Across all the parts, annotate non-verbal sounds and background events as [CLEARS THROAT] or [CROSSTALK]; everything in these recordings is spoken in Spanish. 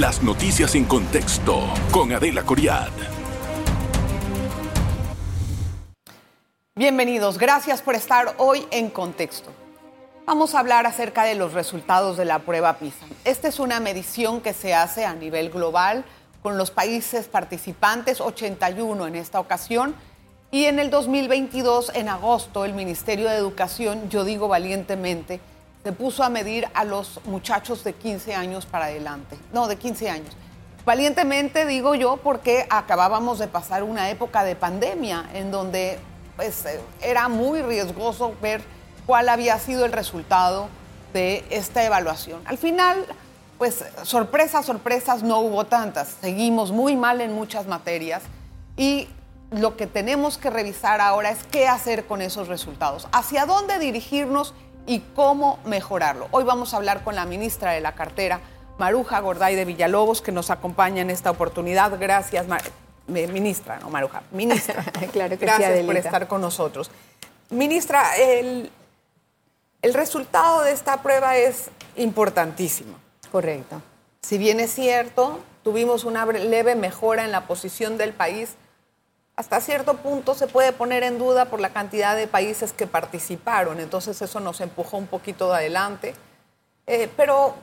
Las noticias en contexto con Adela Coriad. Bienvenidos, gracias por estar hoy en contexto. Vamos a hablar acerca de los resultados de la prueba PISA. Esta es una medición que se hace a nivel global con los países participantes, 81 en esta ocasión. Y en el 2022, en agosto, el Ministerio de Educación, yo digo valientemente, se puso a medir a los muchachos de 15 años para adelante. No, de 15 años. Valientemente digo yo porque acabábamos de pasar una época de pandemia en donde pues, era muy riesgoso ver cuál había sido el resultado de esta evaluación. Al final, pues sorpresas, sorpresas, no hubo tantas. Seguimos muy mal en muchas materias y lo que tenemos que revisar ahora es qué hacer con esos resultados, hacia dónde dirigirnos y cómo mejorarlo. Hoy vamos a hablar con la ministra de la cartera, Maruja Gorday de Villalobos, que nos acompaña en esta oportunidad. Gracias, ministra, no Maruja, ministra. [LAUGHS] claro que Gracias por estar con nosotros. Ministra, el, el resultado de esta prueba es importantísimo. Correcto. Si bien es cierto, tuvimos una leve mejora en la posición del país, hasta cierto punto se puede poner en duda por la cantidad de países que participaron, entonces eso nos empujó un poquito de adelante. Eh, pero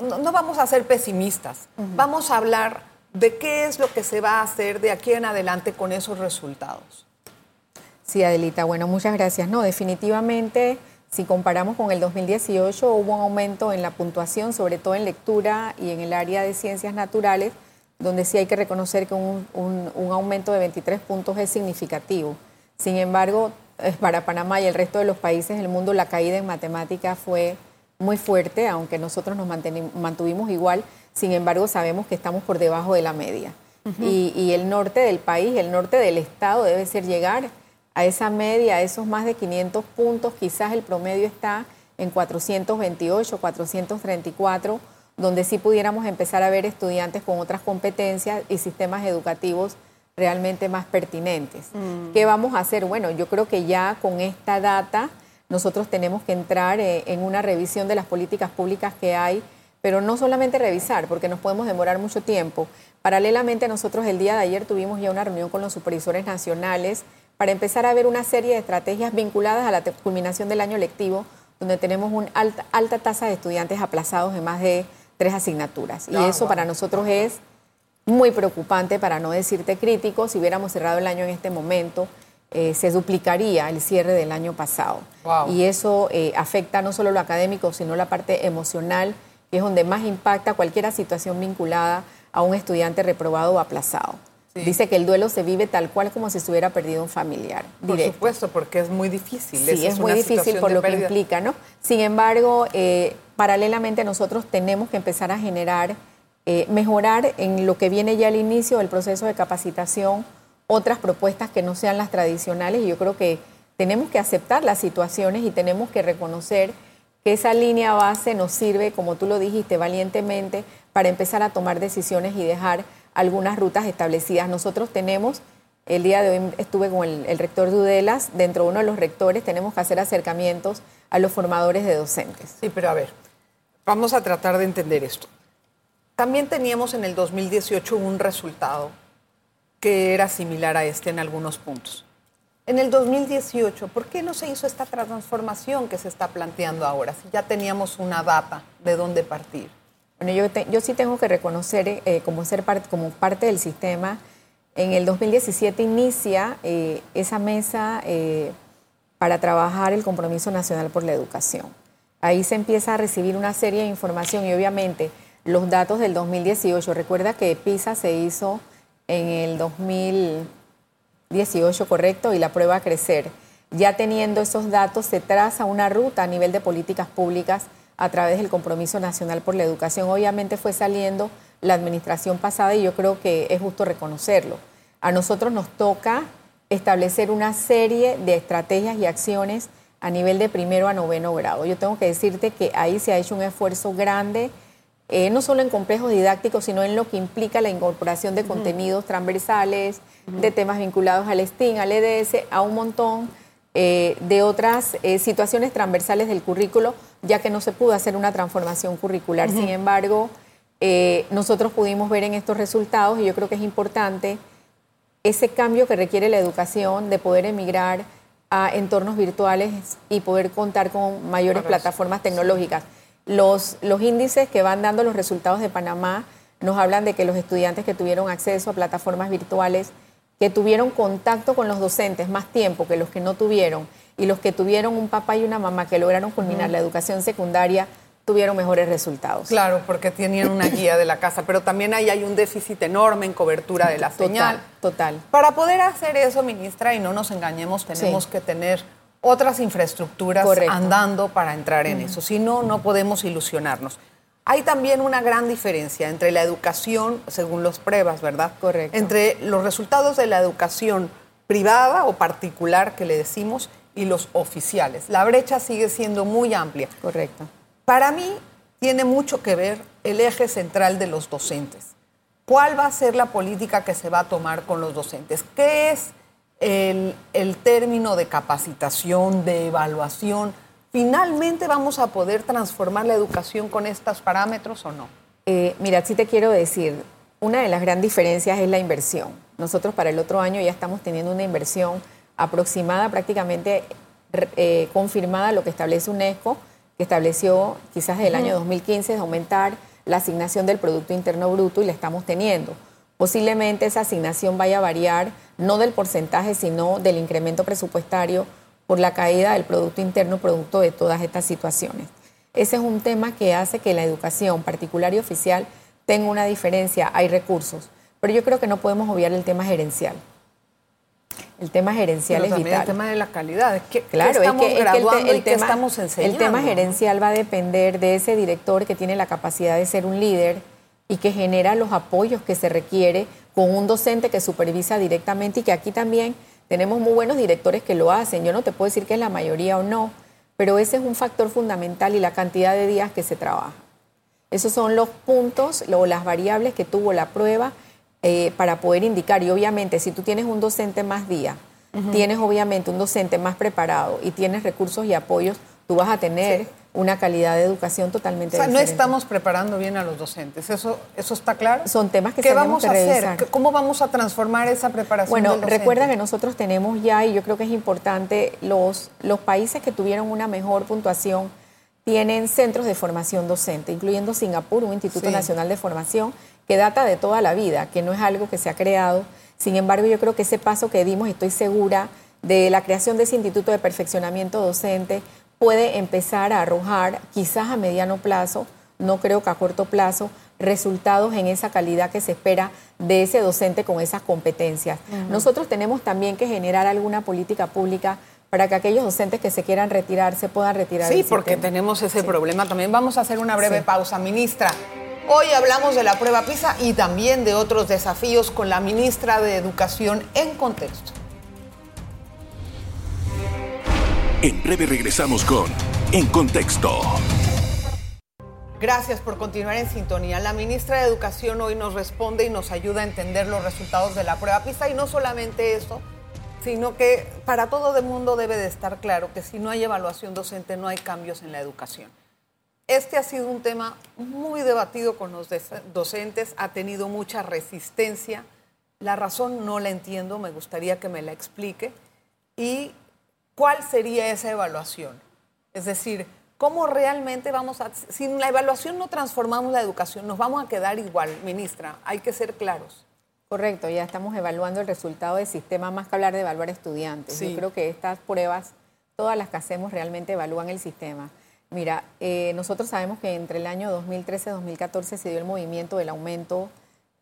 no, vamos a ser pesimistas, vamos a hablar de qué es lo que se va a hacer de aquí en adelante con esos resultados. Sí, Adelita, bueno, muchas gracias. No, definitivamente si comparamos con el 2018, hubo un aumento en la puntuación, sobre todo en lectura y en el área de ciencias naturales, donde sí hay que reconocer que un, aumento de 23 puntos es significativo. Sin embargo, para Panamá y el resto de los países del mundo, la caída en matemáticas fue muy fuerte, aunque nosotros nos mantuvimos igual. Sin embargo, sabemos que estamos por debajo de la media. y, y el norte del país, el norte del estado debe ser llegar a esa media, a esos más de 500 puntos, quizás el promedio está en 428, 434, donde sí pudiéramos empezar a ver estudiantes con otras competencias y sistemas educativos realmente más pertinentes. Mm. ¿Qué vamos a hacer? Bueno, yo creo que ya con esta data nosotros tenemos que entrar eh, en una revisión de las políticas públicas que hay, pero no solamente revisar, porque nos podemos demorar mucho tiempo. Paralelamente, nosotros el día de ayer tuvimos ya una reunión con los supervisores nacionales para empezar a ver una serie de estrategias vinculadas a la culminación del año lectivo, donde tenemos una alta, alta tasa de estudiantes aplazados en más de tres asignaturas. Y ah, eso para nosotros es muy preocupante, para no decirte crítico. Si hubiéramos cerrado el año en este momento, eh, se duplicaría el cierre del año pasado. Y eso eh, afecta no solo lo académico, sino la parte emocional, que es donde más impacta cualquier situación vinculada a un estudiante reprobado o aplazado. Dice que el duelo se vive tal cual como si estuviera perdido un familiar. Por supuesto, porque es muy difícil. Sí, es, muy difícil por lo que implica, ¿no? Sin embargo, eh, paralelamente nosotros tenemos que empezar a generar, eh, mejorar en lo que viene ya al inicio del proceso de capacitación, otras propuestas que no sean las tradicionales. Y yo creo que tenemos que aceptar las situaciones y tenemos que reconocer que esa línea base nos sirve, como tú lo dijiste, valientemente, para empezar a tomar decisiones y dejar algunas rutas establecidas. Nosotros tenemos, el día de hoy estuve con el, rector de UDELAS, dentro de uno de los rectores tenemos que hacer acercamientos a los formadores de docentes. Sí, pero a ver, vamos a tratar de entender esto. También teníamos en el 2018 un resultado que era similar a este en algunos puntos. En el 2018, ¿por qué no se hizo esta transformación que se está planteando ahora? Si ya teníamos una data de dónde partir. Bueno, yo, yo sí tengo que reconocer eh, como, ser como parte del sistema, en el 2017 inicia eh, esa mesa eh, para trabajar el compromiso nacional por la educación. Ahí se empieza a recibir una serie de información y obviamente los datos del 2018. Recuerda que PISA se hizo en el 2018, correcto, y la prueba a crecer. Ya teniendo esos datos se traza una ruta a nivel de políticas públicas a través del Compromiso Nacional por la Educación. Obviamente fue saliendo la administración pasada y yo creo que es justo reconocerlo. A nosotros nos toca establecer una serie de estrategias y acciones a nivel de primero a noveno grado. Yo tengo que decirte que ahí se ha hecho un esfuerzo grande, eh, no solo en complejos didácticos, sino en lo que implica la incorporación de contenidos transversales, de temas vinculados al STIN, al EDS, a un montón eh, de otras eh, situaciones transversales del currículo, ya que no se pudo hacer una transformación curricular. Sin embargo, nosotros pudimos ver en estos resultados, y yo creo que es importante, ese cambio que requiere la educación de poder emigrar a entornos virtuales y poder contar con mayores plataformas tecnológicas. Los, los índices que van dando los resultados de Panamá nos hablan de que los estudiantes que tuvieron acceso a plataformas virtuales, que tuvieron contacto con los docentes más tiempo que los que no tuvieron, y los que tuvieron un papá y una mamá que lograron culminar la educación secundaria, tuvieron mejores resultados. Claro, porque tenían una guía de la casa, pero también ahí hay un déficit enorme en cobertura de la señal. Total. Para poder hacer eso, ministra, y no nos engañemos, tenemos que tener otras infraestructuras andando para entrar en eso. Si no, no podemos ilusionarnos. Hay también una gran diferencia entre la educación, según los pruebas, ¿verdad? Correcto. Entre los resultados de la educación privada o particular que le decimos y los oficiales. La brecha sigue siendo muy amplia. Correcto. Para mí tiene mucho que ver el eje central de los docentes. ¿Cuál va a ser la política que se va a tomar con los docentes? ¿Qué es el, término de capacitación, de evaluación? ¿Finalmente vamos a poder transformar la educación con estos parámetros o no? Eh, mira, sí te quiero decir, una de las grandes diferencias es la inversión. Nosotros para el otro año ya estamos teniendo una inversión aproximada, prácticamente eh, confirmada, lo que establece UNESCO, que estableció quizás desde el año 2015 de aumentar la asignación del Producto Interno Bruto y la estamos teniendo. Posiblemente esa asignación vaya a variar no del porcentaje, sino del incremento presupuestario por la caída del Producto Interno producto de todas estas situaciones. Ese es un tema que hace que la educación particular y oficial tenga una diferencia, hay recursos, pero yo creo que no podemos obviar el tema gerencial. El tema gerencial es vital. El tema de la calidad. ¿Qué, claro, estamos es que, el, tema, estamos enseñando? El tema gerencial va a depender de ese director que tiene la capacidad de ser un líder y que genera los apoyos que se requiere con un docente que supervisa directamente y que aquí también tenemos muy buenos directores que lo hacen. Yo no te puedo decir que es la mayoría o no, pero ese es un factor fundamental y la cantidad de días que se trabaja. Esos son los puntos o las variables que tuvo la prueba eh, para poder indicar. Y obviamente, si tú tienes un docente más día, tienes obviamente un docente más preparado y tienes recursos y apoyos, tú vas a tener una calidad de educación totalmente o sea, no estamos preparando bien a los docentes, ¿eso, eso está claro? Son temas que ¿Qué vamos a hacer? ¿Cómo vamos a transformar esa preparación Bueno, recuerda que nosotros tenemos ya, y yo creo que es importante, los, los países que tuvieron una mejor puntuación tienen centros de formación docente, incluyendo Singapur, un Instituto Nacional de Formación que data de toda la vida, que no es algo que se ha creado. Sin embargo, yo creo que ese paso que dimos, estoy segura, de la creación de ese Instituto de Perfeccionamiento Docente, puede empezar a arrojar, quizás a mediano plazo, no creo que a corto plazo, resultados en esa calidad que se espera de ese docente con esas competencias. Nosotros tenemos también que generar alguna política pública para que aquellos docentes que se quieran retirar se puedan retirar. Sí, porque tenemos ese problema también. Vamos a hacer una breve pausa, ministra. Hoy hablamos de la prueba PISA y también de otros desafíos con la ministra de Educación en contexto. En breve regresamos con En Contexto. Gracias por continuar en sintonía. La ministra de Educación hoy nos responde y nos ayuda a entender los resultados de la prueba PISA y no solamente eso, sino que para todo el mundo debe de estar claro que si no hay evaluación docente no hay cambios en la educación. Este ha sido un tema muy debatido con los docentes, ha tenido mucha resistencia. La razón no la entiendo, me gustaría que me la explique. Y ¿cuál sería esa evaluación? Es decir, ¿cómo realmente vamos a... Sin la evaluación no transformamos la educación, nos vamos a quedar igual, ministra, hay que ser claros. Correcto, ya estamos evaluando el resultado del sistema, más que hablar de evaluar estudiantes. Yo creo que estas pruebas, todas las que hacemos realmente evalúan el sistema. Mira, eh, nosotros sabemos que entre el año 2013 y 2014 se dio el movimiento del aumento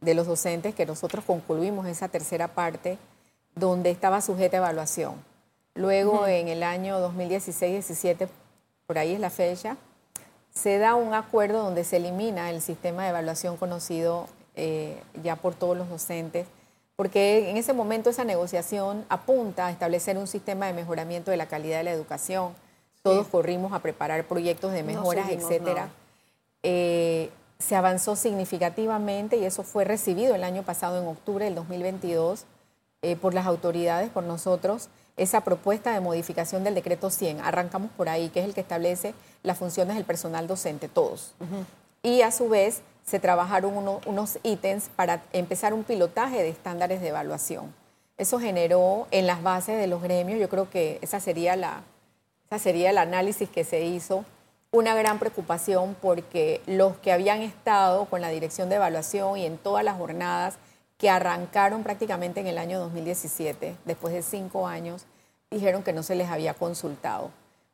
de los docentes, que nosotros concluimos esa tercera parte, donde estaba sujeta a evaluación. Luego, en el año 2016-17, por ahí es la fecha, se da un acuerdo donde se elimina el sistema de evaluación conocido eh, ya por todos los docentes, porque en ese momento esa negociación apunta a establecer un sistema de mejoramiento de la calidad de la educación. Todos corrimos a preparar proyectos de mejoras, etcétera. Eh, se avanzó significativamente y eso fue recibido el año pasado en octubre del 2022 eh, por las autoridades, por nosotros esa propuesta de modificación del decreto 100. Arrancamos por ahí, que es el que establece las funciones del personal docente, todos. Y a su vez se trabajaron unos ítems para empezar un pilotaje de estándares de evaluación. Eso generó en las bases de los gremios, yo creo que esa sería, la, esa sería el análisis que se hizo, una gran preocupación porque los que habían estado con la dirección de evaluación y en todas las jornadas que arrancaron prácticamente en el año 2017, después de cinco años, dijeron que no se les había consultado.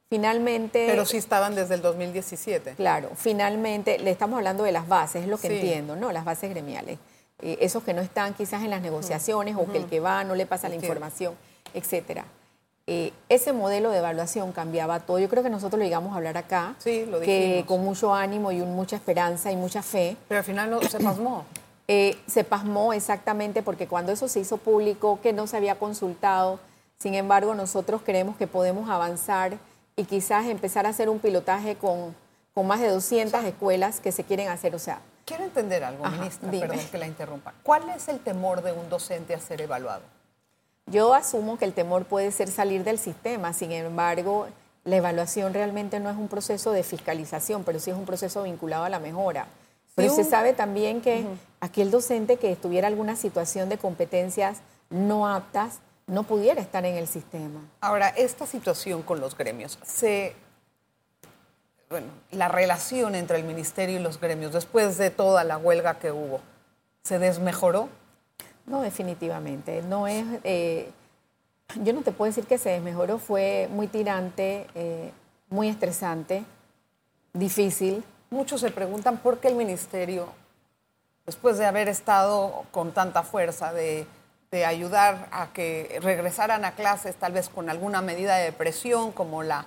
Finalmente... Pero sí estaban desde el 2017. Claro, finalmente, le estamos hablando de las bases, es lo que entiendo, ¿no? Las bases gremiales. Eh, esos que no están quizás en las negociaciones o que el que va no le pasa la información, etcétera. Eh, ese modelo de evaluación cambiaba todo. Yo creo que nosotros lo llegamos a hablar acá, sí, lo que con mucho ánimo y mucha esperanza y mucha fe. Pero al final no, se pasmó. Eh, se pasmó exactamente porque cuando eso se hizo público, que no se había consultado, sin embargo nosotros creemos que podemos avanzar y quizás empezar a hacer un pilotaje con, con más de 200 escuelas que se quieren hacer. O sea, Quiero entender algo, ministra, perdón que la interrumpa. ¿Cuál es el temor de un docente a ser evaluado? Yo asumo que el temor puede ser salir del sistema, sin embargo, la evaluación realmente no es un proceso de fiscalización, pero sí es un proceso vinculado a la mejora. Pero se sabe también que aquel docente que estuviera alguna situación de competencias no aptas no pudiera estar en el sistema. Ahora, esta situación con los gremios, se, bueno, la relación entre el ministerio y los gremios después de toda la huelga que hubo, ¿se desmejoró? No, definitivamente. No es, eh, yo no te puedo decir que se desmejoró, fue muy tirante, eh, muy estresante, difícil muchos se preguntan por qué el ministerio, después de haber estado con tanta fuerza de, ayudar a que regresaran a clases, tal vez con alguna medida de presión, como la,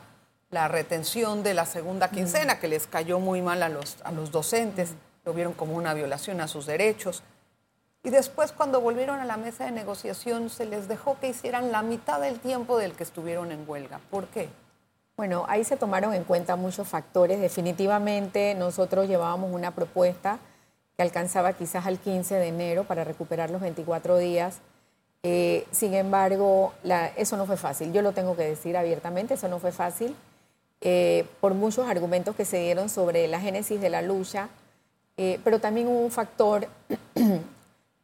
retención de la segunda quincena, que les cayó muy mal a los, a los docentes, lo vieron como una violación a sus derechos. Y después, cuando volvieron a la mesa de negociación, se les dejó que hicieran la mitad del tiempo del que estuvieron en huelga. ¿Por qué? Bueno, ahí se tomaron en cuenta muchos factores. Definitivamente nosotros llevábamos una propuesta que alcanzaba quizás al 15 de enero para recuperar los 24 días. Eh, sin embargo, eso no fue fácil. Yo lo tengo que decir abiertamente, eso no fue fácil. Eh, por muchos argumentos que se dieron sobre la génesis de la lucha, eh, pero también hubo un factor [CLEARS THROAT]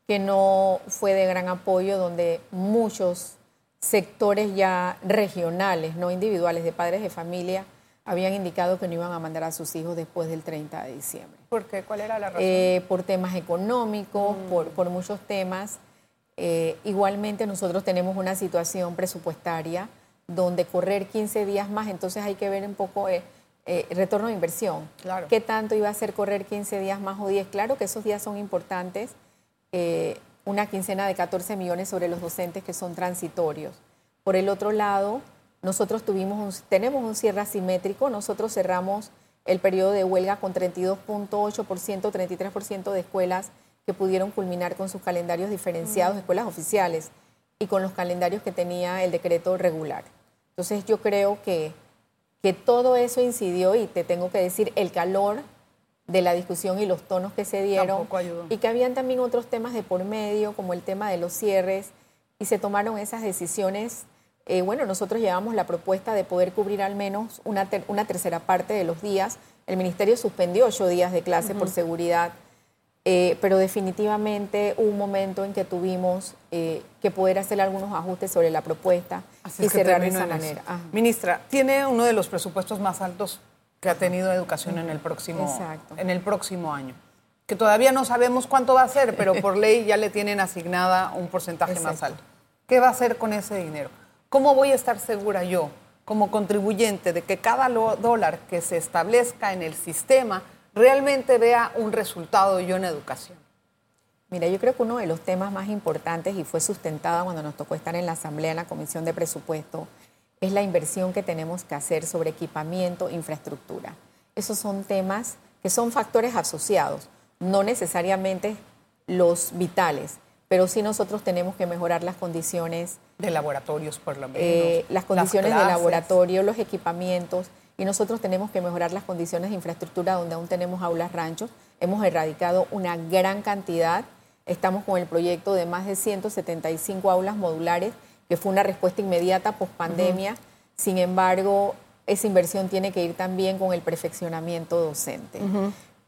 que no fue de gran apoyo, donde muchos sectores ya regionales, no individuales, de padres de familia, habían indicado que no iban a mandar a sus hijos después del 30 de diciembre. ¿Por qué? ¿Cuál era la razón? Eh, por temas económicos, mm. por, muchos temas. Eh, igualmente nosotros tenemos una situación presupuestaria donde correr 15 días más, entonces hay que ver un poco el eh, retorno de inversión. Claro. ¿Qué tanto iba a ser correr 15 días más o 10? Claro que esos días son importantes una quincena de 14 millones sobre los docentes que son transitorios. Por el otro lado, nosotros tuvimos tenemos un cierre asimétrico, nosotros cerramos el periodo de huelga con 32.8%, 33% de escuelas que pudieron culminar con sus calendarios diferenciados, escuelas oficiales, y con los calendarios que tenía el decreto regular. Entonces yo creo que, que todo eso incidió y te tengo que decir, el calor de la discusión y los tonos que se dieron. Y que habían también otros temas de por medio, como el tema de los cierres, y se tomaron esas decisiones. Eh, bueno, nosotros llevamos la propuesta de poder cubrir al menos una, una, tercera parte de los días. El ministerio suspendió ocho días de clase por seguridad, eh, pero definitivamente hubo un momento en que tuvimos eh, que poder hacer algunos ajustes sobre la propuesta y cerrar de esa manera. Ministra, tiene uno de los presupuestos más altos que ha tenido educación en el próximo, en el próximo año. Que todavía no sabemos cuánto va a ser, pero por ley ya le tienen asignada un porcentaje más alto. ¿Qué va a hacer con ese dinero? ¿Cómo voy a estar segura yo, como contribuyente, de que cada dólar que se establezca en el sistema realmente vea un resultado yo en educación? Mira, yo creo que uno de los temas más importantes, y fue sustentado cuando nos tocó estar en la Asamblea, en la Comisión de Presupuesto, es la inversión que tenemos que hacer sobre equipamiento, infraestructura. Esos son temas que son factores asociados, no necesariamente los vitales, pero sí nosotros tenemos que mejorar las condiciones. De laboratorios, por lo menos. Eh, las condiciones de laboratorio, los equipamientos, y nosotros tenemos que mejorar las condiciones de infraestructura donde aún tenemos aulas ranchos. Hemos erradicado una gran cantidad. Estamos con el proyecto de más de 175 aulas modulares que fue una respuesta inmediata post pandemia. Sin embargo, esa inversión tiene que ir también con el perfeccionamiento docente.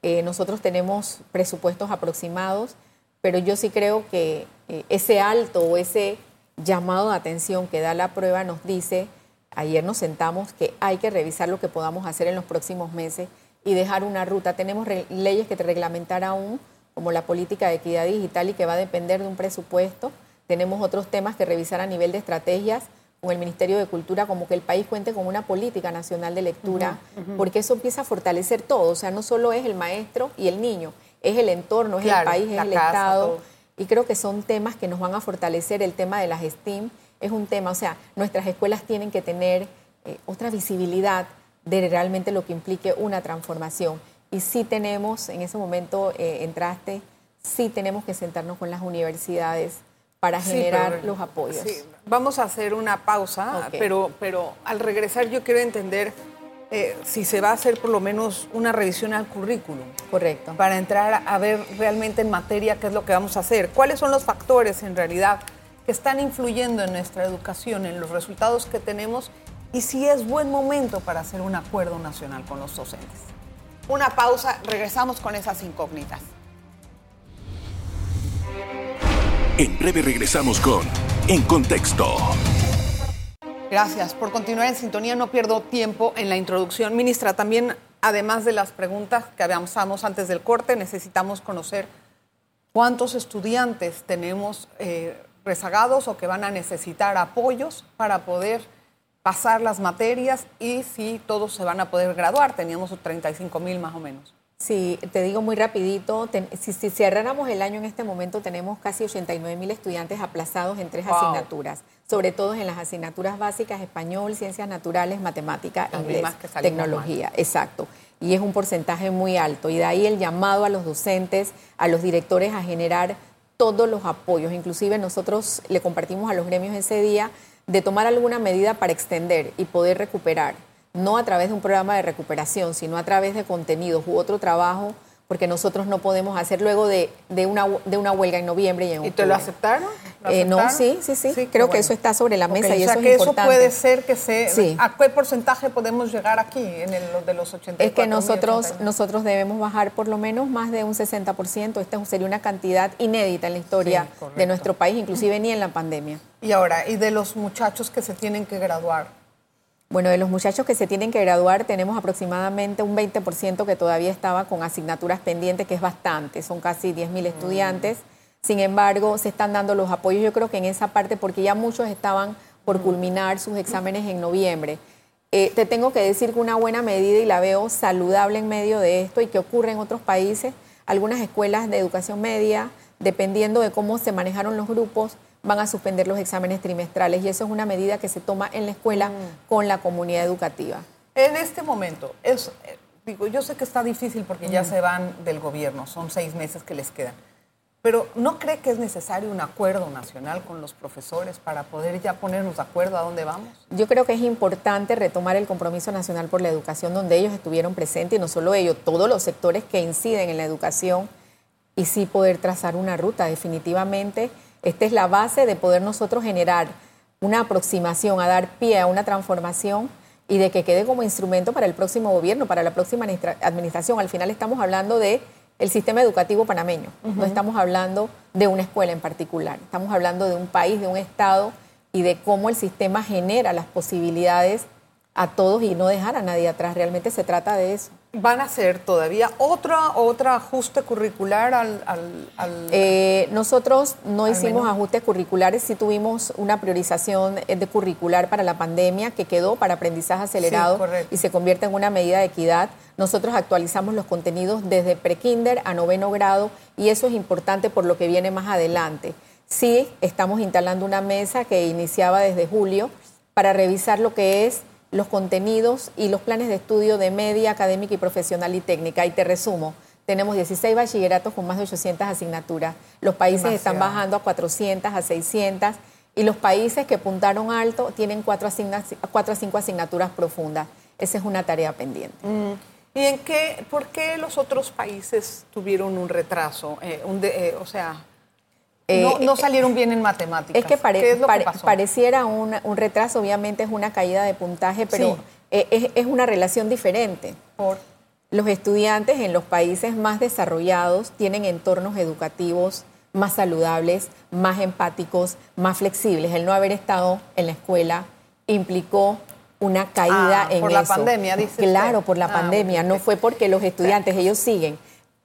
Eh, nosotros tenemos presupuestos aproximados, pero yo sí creo que eh, ese alto o ese llamado de atención que da la prueba nos dice, ayer nos sentamos, que hay que revisar lo que podamos hacer en los próximos meses y dejar una ruta. Tenemos leyes que te reglamentar aún, como la política de equidad digital y que va a depender de un presupuesto. Tenemos otros temas que revisar a nivel de estrategias con el Ministerio de Cultura, como que el país cuente con una política nacional de lectura, porque eso empieza a fortalecer todo. O sea, no solo es el maestro y el niño, es el entorno, es el país, es el Estado. Y creo que son temas que nos van a fortalecer. El tema de las STEAM es un tema, o sea, nuestras escuelas tienen que tener eh, otra visibilidad de realmente lo que implique una transformación. Y sí tenemos, en ese momento eh, entraste, sí tenemos que sentarnos con las universidades para generar los apoyos. Sí. Vamos a hacer una pausa, pero, pero al regresar yo quiero entender eh, si se va a hacer por lo menos una revisión al currículum. Correcto. Para entrar a ver realmente en materia qué es lo que vamos a hacer. ¿Cuáles son los factores en realidad que están influyendo en nuestra educación, en los resultados que tenemos y si es buen momento para hacer un acuerdo nacional con los docentes? Una pausa, regresamos con esas incógnitas. En breve regresamos con En Contexto. Gracias por continuar en sintonía. No pierdo tiempo en la introducción. Ministra, también, además de las preguntas que avanzamos antes del corte, necesitamos conocer cuántos estudiantes tenemos eh, rezagados o que van a necesitar apoyos para poder pasar las materias y si todos se van a poder graduar. Teníamos 35 mil más o menos. Sí, te digo muy rapidito, si, cerráramos el año en este momento tenemos casi 89 mil estudiantes aplazados en tres asignaturas, sobre todo en las asignaturas básicas, español, ciencias naturales, matemática, inglés, tecnología, exacto. Y es un porcentaje muy alto. Y de ahí el llamado a los docentes, a los directores a generar todos los apoyos. Inclusive nosotros le compartimos a los gremios ese día de tomar alguna medida para extender y poder recuperar no a través de un programa de recuperación, sino a través de contenidos u otro trabajo, porque nosotros no podemos hacer luego de, una, de una huelga en noviembre y en octubre. ¿Y te lo aceptaron? Eh, no, sí, sí, sí, Creo que eso está sobre la mesa y o sea que eso puede ser que se... ¿A qué porcentaje podemos llegar aquí en el, de los 84 Es que nosotros, nosotros debemos bajar por lo menos más de un 60%. Esta sería una cantidad inédita en la historia de nuestro país, inclusive ni en la pandemia. Y ahora, ¿y de los muchachos que se tienen que graduar? Bueno, de los muchachos que se tienen que graduar tenemos aproximadamente un 20% que todavía estaba con asignaturas pendientes, que es bastante, son casi 10.000 estudiantes. Sin embargo, se están dando los apoyos, yo creo que en esa parte, porque ya muchos estaban por culminar sus exámenes en noviembre. Eh, te tengo que decir que una buena medida, y la veo saludable en medio de esto, y que ocurre en otros países, algunas escuelas de educación media, dependiendo de cómo se manejaron los grupos, van a suspender los exámenes trimestrales y eso es una medida que se toma en la escuela mm. con la comunidad educativa. En este momento, es, eh, digo, yo sé que está difícil porque ya mm. se van del gobierno, son seis meses que les quedan, pero ¿no cree que es necesario un acuerdo nacional con los profesores para poder ya ponernos de acuerdo a dónde vamos? Yo creo que es importante retomar el compromiso nacional por la educación donde ellos estuvieron presentes y no solo ellos, todos los sectores que inciden en la educación y sí poder trazar una ruta definitivamente esta es la base de poder nosotros generar una aproximación, a dar pie a una transformación y de que quede como instrumento para el próximo gobierno, para la próxima administración. Al final estamos hablando de el sistema educativo panameño, no estamos hablando de una escuela en particular, estamos hablando de un país, de un estado y de cómo el sistema genera las posibilidades a todos y no dejar a nadie atrás. Realmente se trata de eso. ¿Van a hacer todavía otra, otra ajuste curricular al...? Eh, nosotros no hicimos ajustes curriculares, sí tuvimos una priorización de curricular para la pandemia que quedó para aprendizaje acelerado y se convierte en una medida de equidad. Nosotros actualizamos los contenidos desde prekinder a noveno grado y eso es importante por lo que viene más adelante. Sí, estamos instalando una mesa que iniciaba desde julio para revisar lo que es los contenidos y los planes de estudio de media, académica y profesional y técnica. Y te resumo, tenemos 16 bachilleratos con más de 800 asignaturas. Los países están bajando a 400, a 600 y los países que puntaron alto tienen 4 a 5 asignaturas profundas. Esa es una tarea pendiente. Mm. ¿Y en qué, por qué los otros países tuvieron un retraso? Eh, eh, o sea, no, eh, salieron bien en matemáticas. Es que, pareciera un, retraso, obviamente es una caída de puntaje, pero es, una relación diferente. los estudiantes en los países más desarrollados tienen entornos educativos más saludables, más empáticos, más flexibles. El no haber estado en la escuela implicó una caída ah, en por la pandemia, dice Claro, por la ah, pandemia. No fue porque los estudiantes, ellos siguen.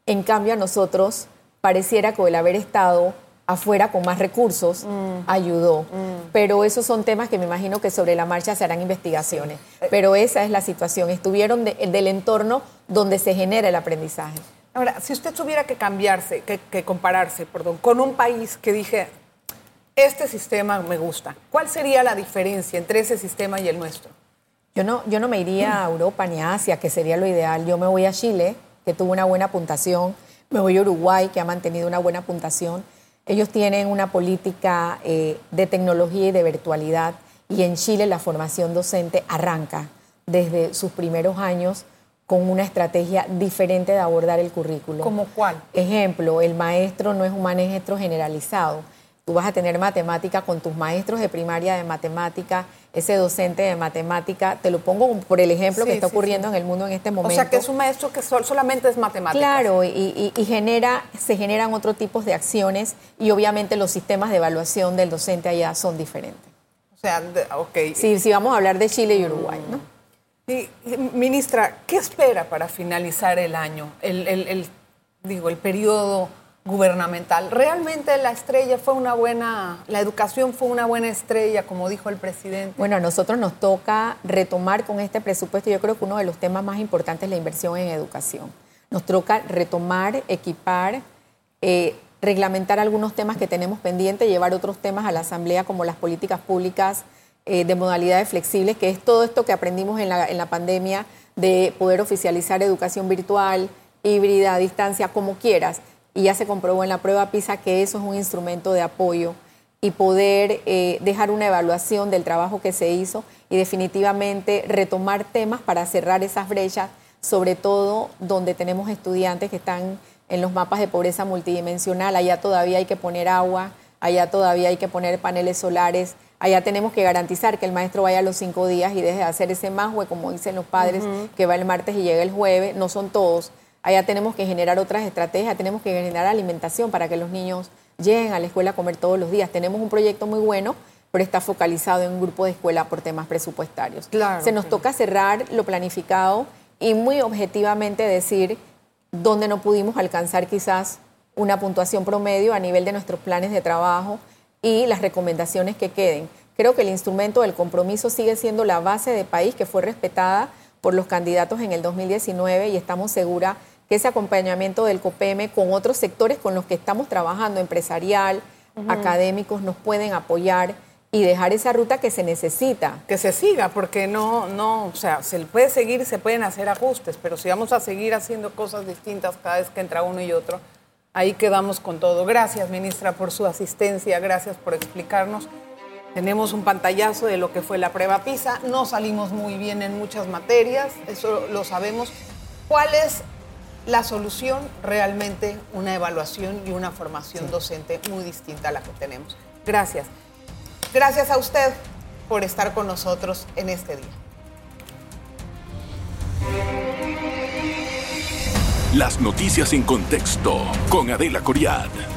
En cambio, a nosotros pareciera que el haber estado afuera con más recursos mm. ayudó. Mm. Pero esos son temas que me imagino que sobre la marcha se harán investigaciones. Pero esa es la situación. Estuvieron del entorno donde se genera el aprendizaje. Ahora, si usted tuviera que cambiarse, que, compararse, perdón, con un país que dije, este sistema me gusta, ¿cuál sería la diferencia entre ese sistema y el nuestro? Yo no, yo no me iría a Europa ni a Asia, que sería lo ideal. Yo me voy a Chile, que tuvo una buena puntuación. Me voy a Uruguay, que ha mantenido una buena puntuación. Ellos tienen una política eh, de tecnología y de virtualidad. Y en Chile la formación docente arranca desde sus primeros años con una estrategia diferente de abordar el currículo. ¿Como cuál? Ejemplo, el maestro no es un maestro generalizado. Tú vas a tener matemática con tus maestros de primaria de matemática, ese docente de matemática, te lo pongo por el ejemplo que está ocurriendo en el mundo en este momento. O sea, que es un maestro que solamente es matemática. Claro, y, genera, se generan otro tipos de acciones y obviamente los sistemas de evaluación del docente allá son diferentes. O sea, ok. Sí, sí, vamos a hablar de Chile y Uruguay, ¿no? ministra, ¿qué espera para finalizar el año, el, digo, el periodo gubernamental? ¿Realmente la estrella fue una buena, la educación fue una buena estrella, como dijo el presidente? Bueno, a nosotros nos toca retomar con este presupuesto, yo creo que uno de los temas más importantes es la inversión en educación. Nos toca retomar, equipar, eh, reglamentar algunos temas que tenemos pendientes, llevar otros temas a la Asamblea como las políticas públicas eh, de modalidades flexibles, que es todo esto que aprendimos en la, en la pandemia de poder oficializar educación virtual, híbrida, a distancia, como quieras. Y ya se comprobó en la prueba PISA que eso es un instrumento de apoyo y poder eh, dejar una evaluación del trabajo que se hizo y definitivamente retomar temas para cerrar esas brechas, sobre todo donde tenemos estudiantes que están en los mapas de pobreza multidimensional. Allá todavía hay que poner agua, allá todavía hay que poner paneles solares, Allá tenemos que garantizar que el maestro vaya los cinco días y deje de hacer ese majue, como dicen los padres, que va el martes y llega el jueves. No son todos. Allá tenemos que generar otras estrategias, tenemos que generar alimentación para que los niños lleguen a la escuela a comer todos los días. Tenemos un proyecto muy bueno, pero está focalizado en un grupo de escuela por temas presupuestarios. Se nos toca cerrar lo planificado y muy objetivamente decir dónde no pudimos alcanzar quizás una puntuación promedio a nivel de nuestros planes de trabajo y las recomendaciones que queden. Creo que el instrumento del compromiso sigue siendo la base de país que fue respetada por los candidatos en el 2019 y estamos seguras que ese acompañamiento del COPEME con otros sectores con los que estamos trabajando, empresarial, académicos, nos pueden apoyar y dejar esa ruta que se necesita. Que se siga, porque no, no, o sea, se puede seguir, se pueden hacer ajustes, pero si vamos a seguir haciendo cosas distintas cada vez que entra uno y otro, ahí quedamos con todo. Gracias, ministra, por su asistencia, gracias por explicarnos. Tenemos un pantallazo de lo que fue la prueba PISA. No salimos muy bien en muchas materias, eso lo sabemos. ¿Cuál es la solución? Realmente una evaluación y una formación docente muy distinta a la que tenemos. Gracias. Gracias a usted por estar con nosotros en este día. Las noticias en contexto con Adela Coriad.